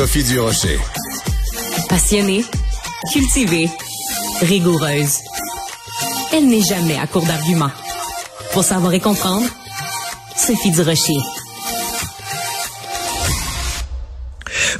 Sophie Durocher. Passionnée, cultivée, rigoureuse. Elle n'est jamais à court d'arguments. Pour savoir et comprendre, Sophie Durocher.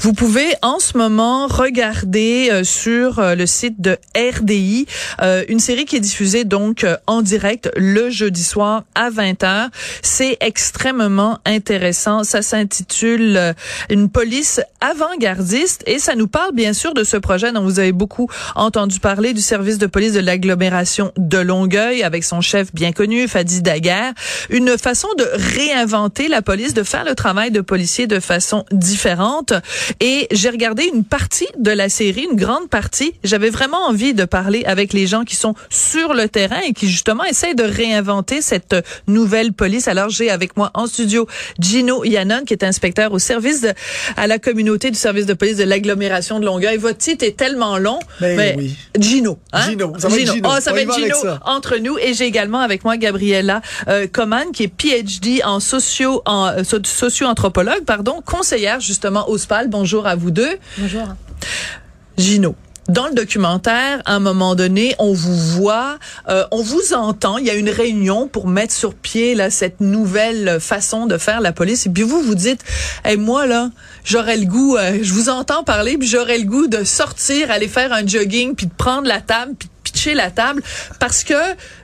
Vous pouvez en ce moment regarder euh, sur euh, le site de RDI euh, une série qui est diffusée donc en direct le jeudi soir à 20h. C'est extrêmement intéressant. Ça s'intitule Une police avant-gardiste et ça nous parle bien sûr de ce projet dont vous avez beaucoup entendu parler du service de police de l'agglomération de Longueuil avec son chef bien connu Fadi Daguerre. Une façon de réinventer la police, de faire le travail de policier de façon différente. Et j'ai regardé une partie de la série, une grande partie. J'avais vraiment envie de parler avec les gens qui sont sur le terrain et qui justement essayent de réinventer cette nouvelle police. Alors j'ai avec moi en studio Gino Yannon, qui est inspecteur au service de, à la communauté du service de police de l'agglomération de Longueuil. Votre titre est tellement long. Ben mais oui. Gino. Hein? Gino. Ça va être Gino. Oh, ça va être Gino ça. entre nous. Et j'ai également avec moi Gabriella euh, Coman, qui est PhD en socio en euh, so- socio-anthropologue, pardon, conseillère justement au SPAL. Bonjour à vous deux. Bonjour. Gino. Dans le documentaire, à un moment donné, on vous voit, euh, on vous entend. Il y a une réunion pour mettre sur pied là cette nouvelle façon de faire la police. Et puis vous, vous dites, hey, moi là, j'aurais le goût, euh, je vous entends parler, puis j'aurais le goût de sortir, aller faire un jogging, puis de prendre la table, puis de la table, parce que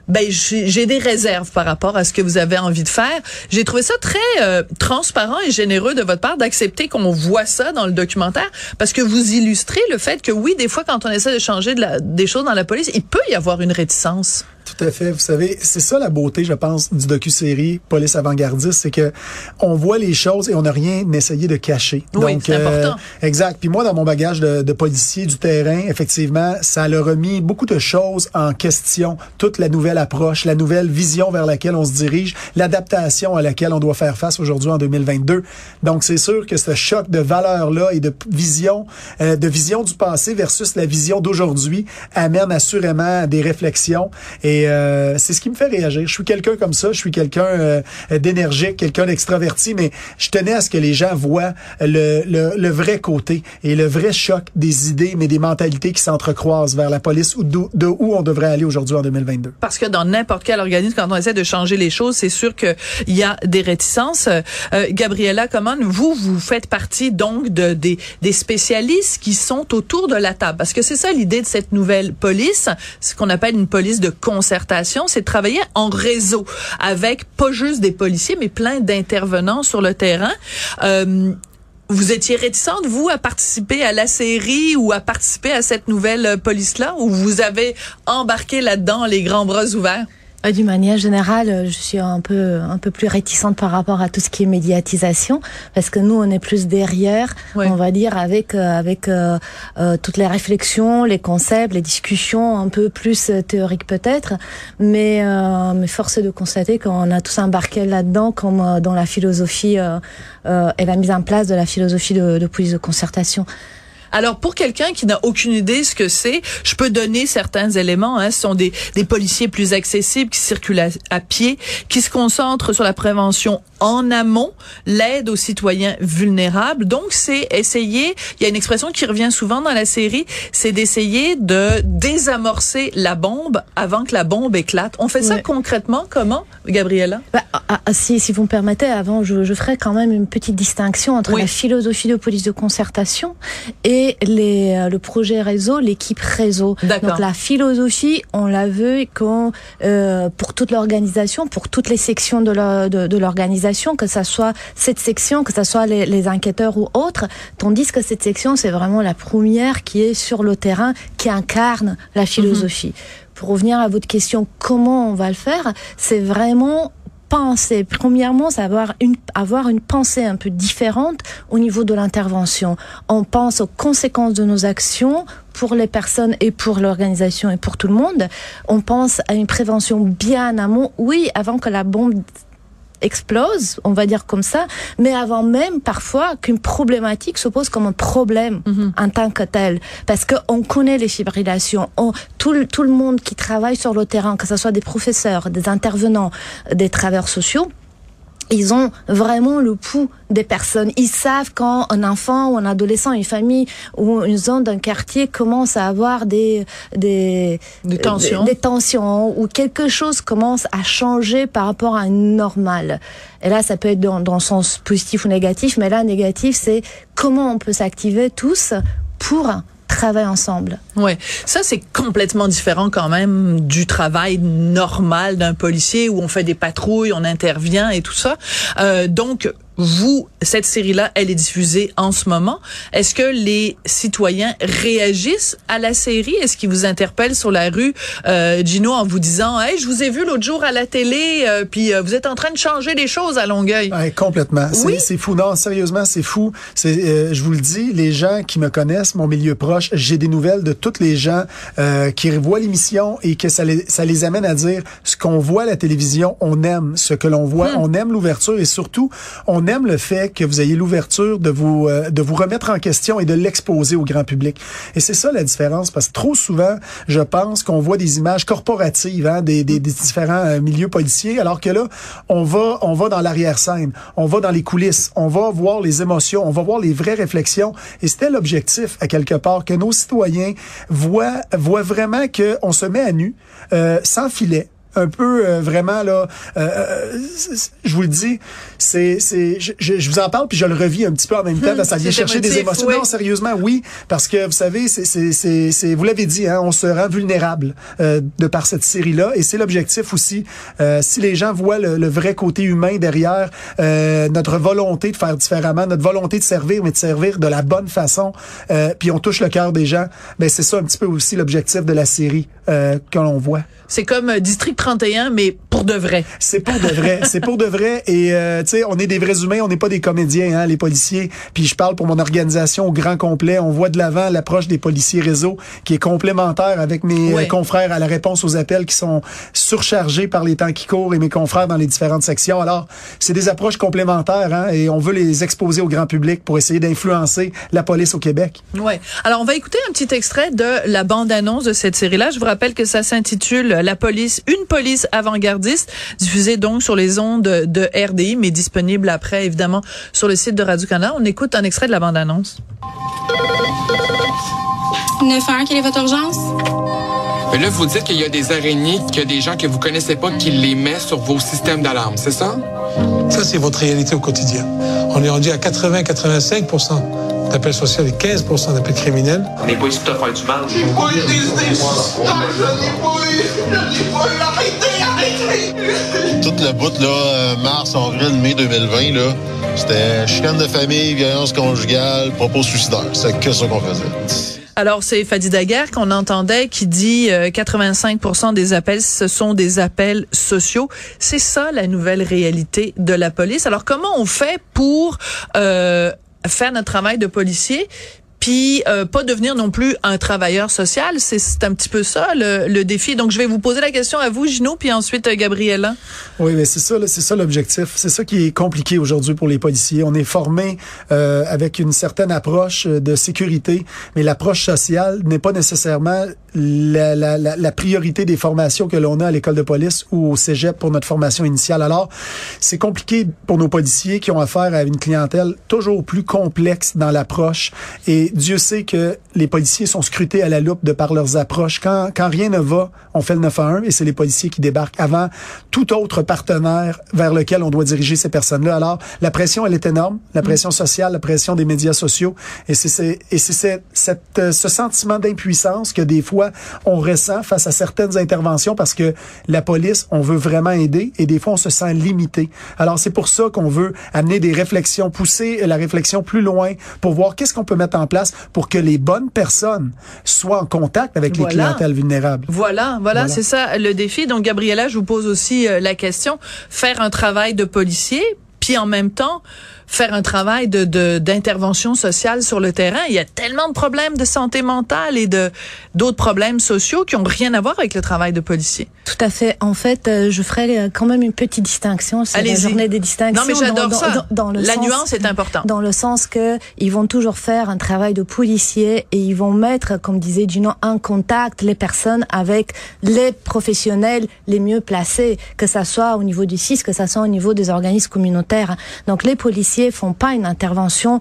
ben j'ai j'ai des réserves par rapport à ce que vous avez envie de faire. J'ai trouvé ça très euh, transparent et généreux de votre part d'accepter qu'on voit ça dans le documentaire parce que vous illustrez le fait que oui, des fois quand on essaie de changer de la- des choses dans la police, il peut y avoir une réticence. Tout à fait. Vous savez, c'est ça la beauté, je pense, du docu-série Police avant-gardiste, c'est que on voit les choses et on n'a rien essayé de cacher. Oui, c'est important. Exact. Puis moi, dans mon bagage de, de policier du terrain, effectivement, ça a remis beaucoup de choses en question. Toute la nouvelle approche, la nouvelle vision vers laquelle on se dirige, l'adaptation à laquelle on doit faire face aujourd'hui en 2022. Donc, c'est sûr que ce choc de valeurs-là et de vision, euh, de vision du passé versus la vision d'aujourd'hui amène assurément à des réflexions. Et euh, c'est ce qui me fait réagir. Je suis quelqu'un comme ça, je suis quelqu'un euh, d'énergique, quelqu'un d'extraverti, mais je tenais à ce que les gens voient le, le, le vrai côté et le vrai choc des idées, mais des mentalités qui s'entrecroisent vers la police ou d'où de où on devrait aller aujourd'hui en 2022. Parce que dans n'importe quel organisme, quand on essaie de changer les choses, c'est sûr qu'il y a des réticences. Euh, Gabriella, comment vous, vous faites partie donc de, des, des spécialistes qui sont autour de la table? Parce que c'est ça l'idée de cette nouvelle police, ce qu'on appelle une police de c'est de travailler en réseau avec pas juste des policiers, mais plein d'intervenants sur le terrain. Euh, vous étiez réticente, vous, à participer à la série ou à participer à cette nouvelle euh, police-là, ou vous avez embarqué là-dedans les grands bras ouverts? Euh, D'une manière générale, euh, je suis un peu un peu plus réticente par rapport à tout ce qui est médiatisation, parce que nous, on est plus derrière, Ouais. on va dire, avec euh, avec euh, euh, toutes les réflexions, les concepts, les discussions un peu plus théoriques peut-être, mais euh, mais force est de constater qu'on a tous embarqué là-dedans, comme dans la philosophie euh, euh, et la mise en place de la philosophie de, de police de concertation. Alors, pour quelqu'un qui n'a aucune idée ce que c'est, je peux donner certains éléments. Hein. Ce sont des, des policiers plus accessibles qui circulent à, à pied, qui se concentrent sur la prévention en amont, l'aide aux citoyens vulnérables. Donc, c'est essayer, il y a une expression qui revient souvent dans la série, c'est d'essayer de désamorcer la bombe avant que la bombe éclate. On fait ça concrètement comment, Gabriella? Bah, ah, ah, si, si vous me permettez, avant, je, je ferai quand même une petite distinction entre Oui. la philosophie de police de concertation et les, euh, le projet réseau, l'équipe réseau. Donc la philosophie, on l'a vu quand, euh, pour toute l'organisation, pour toutes les sections de la- de, de l'organisation, que ça soit cette section, que ça soit les, les enquêteurs ou autres, tandis que cette section, c'est vraiment la première qui est sur le terrain, qui incarne la philosophie. Pour revenir à votre question, comment on va le faire, c'est vraiment penser. Premièrement, c'est avoir une, avoir une pensée un peu différente au niveau de l'intervention. On pense aux conséquences de nos actions pour les personnes et pour l'organisation et pour tout le monde. On pense à une prévention bien en amont, oui, avant que la bombe explose, on va dire comme ça, mais avant même parfois qu'une problématique se pose comme un problème en tant que tel, parce que on connaît les fibrillations, on, tout, le- tout le monde qui travaille sur le terrain, que ce soit des professeurs, des intervenants, des travailleurs sociaux, ils ont vraiment le pouls des personnes. Ils savent quand un enfant ou un adolescent, une famille ou une zone d'un quartier commence à avoir des des, des tensions, des, des, tensions ou quelque chose commence à changer par rapport à un normal. Et là, ça peut être dans, dans le sens positif ou négatif, mais là, négatif, c'est comment on peut s'activer tous pour travailler ensemble. Ça c'est complètement différent quand même du travail normal d'un policier où on fait des patrouilles, on intervient et tout ça. Euh, donc vous, cette série-là, elle est diffusée en ce moment. Est-ce que les citoyens réagissent à la série? Est-ce qu'ils vous interpellent sur la rue, euh, Gino, en vous disant, hey, je vous ai vu l'autre jour à la télé, euh, puis euh, vous êtes en train de changer les choses à Longueuil? Ouais, complètement. Oui? C'est fou. Non, sérieusement, c'est fou. C'est, euh, je vous le dis, les gens qui me connaissent, mon milieu proche, j'ai des nouvelles de tous les gens euh, qui revoient l'émission et que ça les, ça les amène à dire ce qu'on voit à la télévision, on aime ce que l'on voit, Hmm. on aime l'ouverture et surtout, on aime le fait que vous ayez l'ouverture de vous euh, de vous remettre en question et de l'exposer au grand public. Et c'est ça la différence parce que trop souvent, je pense qu'on voit des images corporatives hein, des, des, des différents euh, milieux policiers alors que là, on va on va dans l'arrière-scène, on va dans les coulisses, on va voir les émotions, on va voir les vraies réflexions et c'était l'objectif à quelque part que nos citoyens voient voient vraiment que on se met à nu euh, sans filet un peu euh, vraiment là euh, euh, je vous le dis c'est c'est je, je, vous en parle puis je le revis un petit peu en même temps Hum, parce que ça vient chercher des émotions oui. non sérieusement oui parce que vous savez c'est c'est c'est c'est- vous l'avez dit hein on se rend vulnérable euh, de par cette série là et c'est l'objectif aussi Euh, si les gens voient le, le vrai côté humain derrière euh, notre volonté de faire différemment notre volonté de servir mais de servir de la bonne façon euh, puis on touche le cœur des gens ben c'est ça un petit peu aussi l'objectif de la série euh, que l'on voit C'est comme District 31, mais pour de vrai. c'est pour de vrai, c'est pour de vrai. Et euh, tu sais, on est des vrais humains, on n'est pas des comédiens, hein, les policiers. Puis je parle pour mon organisation au grand complet. On voit de l'avant l'approche des policiers réseau qui est complémentaire avec mes euh, confrères à la réponse aux appels qui sont surchargés par les temps qui courent et mes confrères dans les différentes sections. Alors, c'est des approches complémentaires hein, et on veut les exposer au grand public pour essayer d'influencer la police au Québec. Ouais. Alors, on va écouter un petit extrait de la bande-annonce de cette série-là. Je vous rappelle que ça s'intitule La police, une police avant-gardiste, diffusée donc sur les ondes de RDI, mais disponible après, évidemment, sur le site de Radio-Canada. On écoute un extrait de la bande-annonce. 911, quelle est votre urgence? Mais là, vous dites qu'il y a des araignées, qu'il y a des gens que vous connaissez pas qui les mettent sur vos systèmes d'alarme, c'est ça? Ça, c'est votre réalité au quotidien. On est rendu à 80-85 d'appels sociaux et 15% d'appels criminels. On n'est pas ici pour te faire du mal. J'ai pas eu des idées. Je l'ai pas eu. Je l'ai pas eu. Arrêtez, arrêtez. Tout le bout, là, euh, mars, avril, mai 2020, là, c'était chicane de famille, violence conjugale, propos suicidaires. C'est que ça qu'on faisait. Alors, c'est Fadi Daguerre qu'on entendait qui dit euh, 85% des appels, ce sont des appels sociaux. C'est ça la nouvelle réalité de la police. Alors, comment on fait pour euh, faire notre travail de policier puis euh, pas devenir non plus un travailleur social, c'est un petit peu ça le, défi. Donc je vais vous poser la question à vous, Gino, puis ensuite euh, Gabriella. Oui, mais c'est ça, c'est ça l'objectif. C'est ça qui est compliqué aujourd'hui pour les policiers. On est formé euh, avec une certaine approche euh, de sécurité, mais l'approche sociale n'est pas nécessairement la, la, la, la priorité des formations que l'on a à l'école de police ou au cégep pour notre formation initiale. Alors, c'est compliqué pour nos policiers qui ont affaire à une clientèle toujours plus complexe dans l'approche. Et Dieu sait que les policiers sont scrutés à la loupe de par leurs approches. Quand, quand rien ne va, on fait le 911 et c'est les policiers qui débarquent avant tout autre partenaire vers lequel on doit diriger ces personnes-là. Alors, la pression, elle est énorme. La pression sociale, la pression des médias sociaux. Et c'est, c'est, et c'est cette, euh, ce sentiment d'impuissance que des fois, on ressent face à certaines interventions parce que la police, on veut vraiment aider et des fois, on se sent limité. Alors, c'est pour ça qu'on veut amener des réflexions, pousser la réflexion plus loin pour voir qu'est-ce qu'on peut mettre en place pour que les bonnes personnes soient en contact avec Voilà. les clientèles vulnérables. Voilà, voilà, Voilà. c'est ça le défi. Donc Gabriella, je vous pose aussi euh, la question faire un travail de policier puis en même temps faire un travail de d'intervention sociale sur le terrain. Il y a tellement de problèmes de santé mentale et de d'autres problèmes sociaux qui ont rien à voir avec le travail de policier. Tout à fait. En fait, euh, je ferai euh, quand même une petite distinction. C'est la journée des distinctions. Non, mais j'adore ça. Dans, le la nuance est importante. Dans le sens que ils vont toujours faire un travail de policier et ils vont mettre, comme disait Gino, en contact les personnes avec les professionnels les mieux placés, que ça soit au niveau du CIS, que ça soit au niveau des organismes communautaires. Donc les policiers font pas une intervention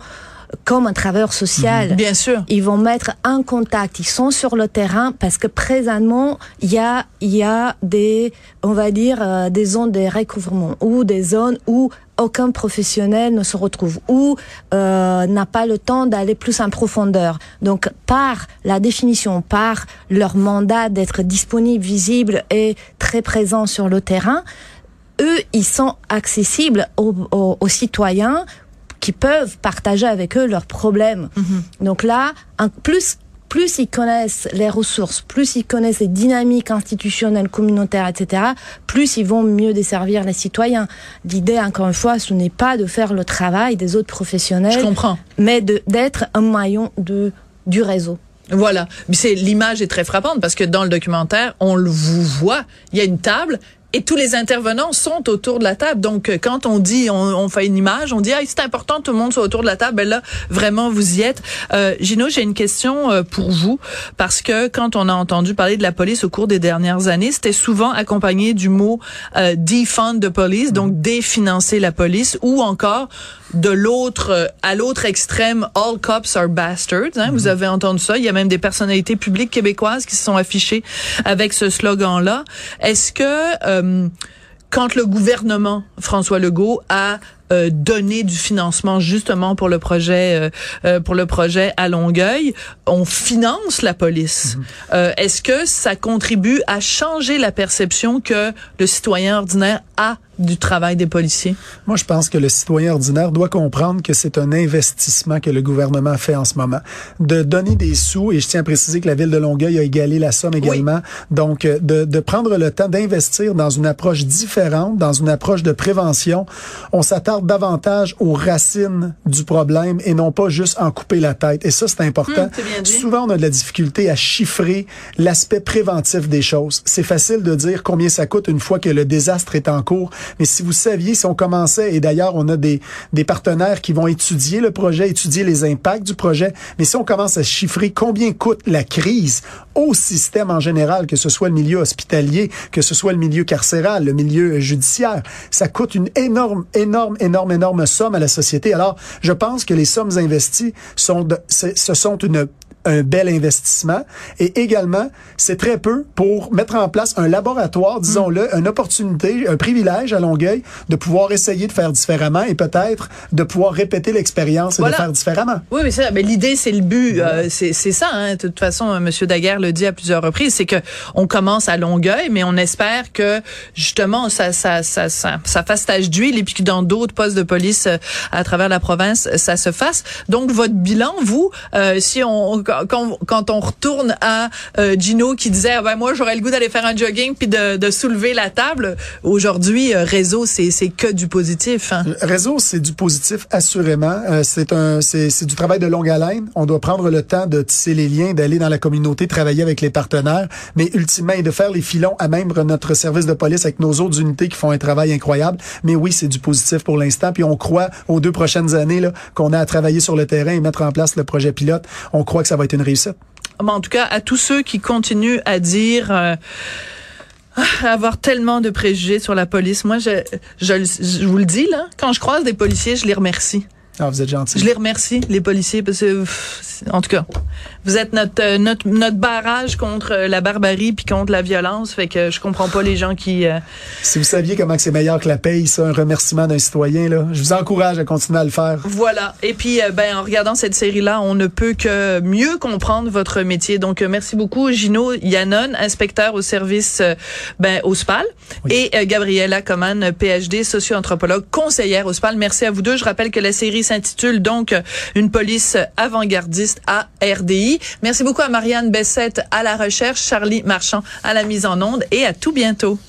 comme un travailleur social. Bien sûr. Ils vont mettre en contact. Ils sont sur le terrain parce que présentement, il y a, il y a des, on va dire, euh, des zones de recouvrement ou des zones où aucun professionnel ne se retrouve ou euh, n'a pas le temps d'aller plus en profondeur. Donc, par la définition, par leur mandat d'être disponible, visible et très présent sur le terrain, eux, ils sont accessibles aux, aux citoyens qui peuvent partager avec eux leurs problèmes. Mhm. Donc là, un, plus plus ils connaissent les ressources, plus ils connaissent les dynamiques institutionnelles, communautaires, etc., plus ils vont mieux desservir les citoyens. L'idée, encore une fois, ce n'est pas de faire le travail des autres professionnels, Je comprends. mais d'être un maillon de, du réseau. Voilà. C'est l'image est très frappante parce que dans le documentaire, on le vous voit. Il y a une table et tous les intervenants sont autour de la table. Donc, euh, quand on dit, on, fait une image, on dit, ah, c'est important, tout le monde soit autour de la table. Ben là, vraiment, vous y êtes. Euh, Gino, j'ai une question euh, pour vous parce que quand on a entendu parler de la police au cours des dernières années, c'était souvent accompagné du mot euh, defund the police, donc définancer la police, ou encore de l'autre euh, à l'autre extrême, all cops are bastards. Hein, Vous mhm. avez entendu ça. Il y a même des personnalités publiques québécoises qui se sont affichées avec ce slogan-là. Est-ce que euh, quand le gouvernement François Legault a euh, donné du financement justement pour le projet pour le projet à Longueuil, on finance la police. Mhm. Est-ce que ça contribue à changer la perception que le citoyen ordinaire a du travail des policiers? Moi, je pense que le citoyen ordinaire doit comprendre que c'est un investissement que le gouvernement fait en ce moment. De donner des sous, et je tiens à préciser que la ville de Longueuil a égalé la somme également. Donc, euh, de, de prendre le temps d'investir dans une approche différente, dans une approche de prévention. On s'attarde davantage aux racines du problème et non pas juste en couper la tête. Et ça, c'est important. Hum, Souvent, on a de la difficulté à chiffrer l'aspect préventif des choses. C'est facile de dire combien ça coûte une fois que le désastre est en cours. Mais si vous saviez, si on commençait, et d'ailleurs, on a des, des partenaires qui vont étudier le projet, étudier les impacts du projet, mais si on commence à chiffrer combien coûte la crise au système en général, que ce soit le milieu hospitalier, que ce soit le milieu carcéral, le milieu judiciaire, ça coûte une énorme, énorme, énorme, énorme somme à la société. Alors, je pense que les sommes investies sont ce sont une un bel investissement. Et également, c'est très peu pour mettre en place un laboratoire, disons-le, mm. une opportunité, un privilège à Longueuil de pouvoir essayer de faire différemment et peut-être de pouvoir répéter l'expérience et de faire différemment. Oui, mais, ça, mais l'idée, c'est le but. Euh, c'est ça. Hein. De toute façon, M. Daguerre le dit à plusieurs reprises, c'est que on commence à Longueuil, mais on espère que justement ça ça ça ça, ça fasse tâche d'huile et puis que dans d'autres postes de police euh, à travers la province, ça se fasse. Donc votre bilan, vous, euh, si on quand, on retourne à euh, Gino qui disait ben moi j'aurais le goût d'aller faire un jogging puis de, de soulever la table. Aujourd'hui, euh, réseau c'est c'est que du positif. Hein? Réseau c'est du positif assurément. Euh, c'est un c'est c'est du travail de longue haleine. On doit prendre le temps de tisser les liens, d'aller dans la communauté, travailler avec les partenaires, mais ultimement de faire les filons à même notre service de police avec nos autres unités qui font un travail incroyable. Mais oui, c'est du positif pour l'instant. Puis on croit aux deux prochaines années là qu'on a à travailler sur le terrain et mettre en place le projet pilote. On croit que ça va être une réussite. En tout cas, à tous ceux qui continuent à dire euh, avoir tellement de préjugés sur la police, moi, je, je, je vous le dis là, quand je croise des policiers, je les remercie. Ah, vous êtes gentil. Je les remercie, les policiers, parce que, en tout cas, vous êtes notre, euh, notre, notre barrage contre euh, la barbarie puis contre la violence. Fait que je comprends pas les gens qui. Euh, si vous saviez comment c'est meilleur que la paye, ça, un remerciement d'un citoyen, là, je vous encourage à continuer à le faire. Voilà. Et puis, ben, en regardant cette série-là, on ne peut que mieux comprendre votre métier. Donc, merci beaucoup, Gino Yannon, inspecteur au service, ben, au SPAL, et Gabriella Coman, PhD, socio-anthropologue, conseillère au SPAL. Merci à vous deux. Je rappelle que la série s'intitule donc Une police avant-gardiste à RDI. Merci beaucoup à Marianne Bessette à la recherche, Charlie Marchand à la mise en onde et à tout bientôt.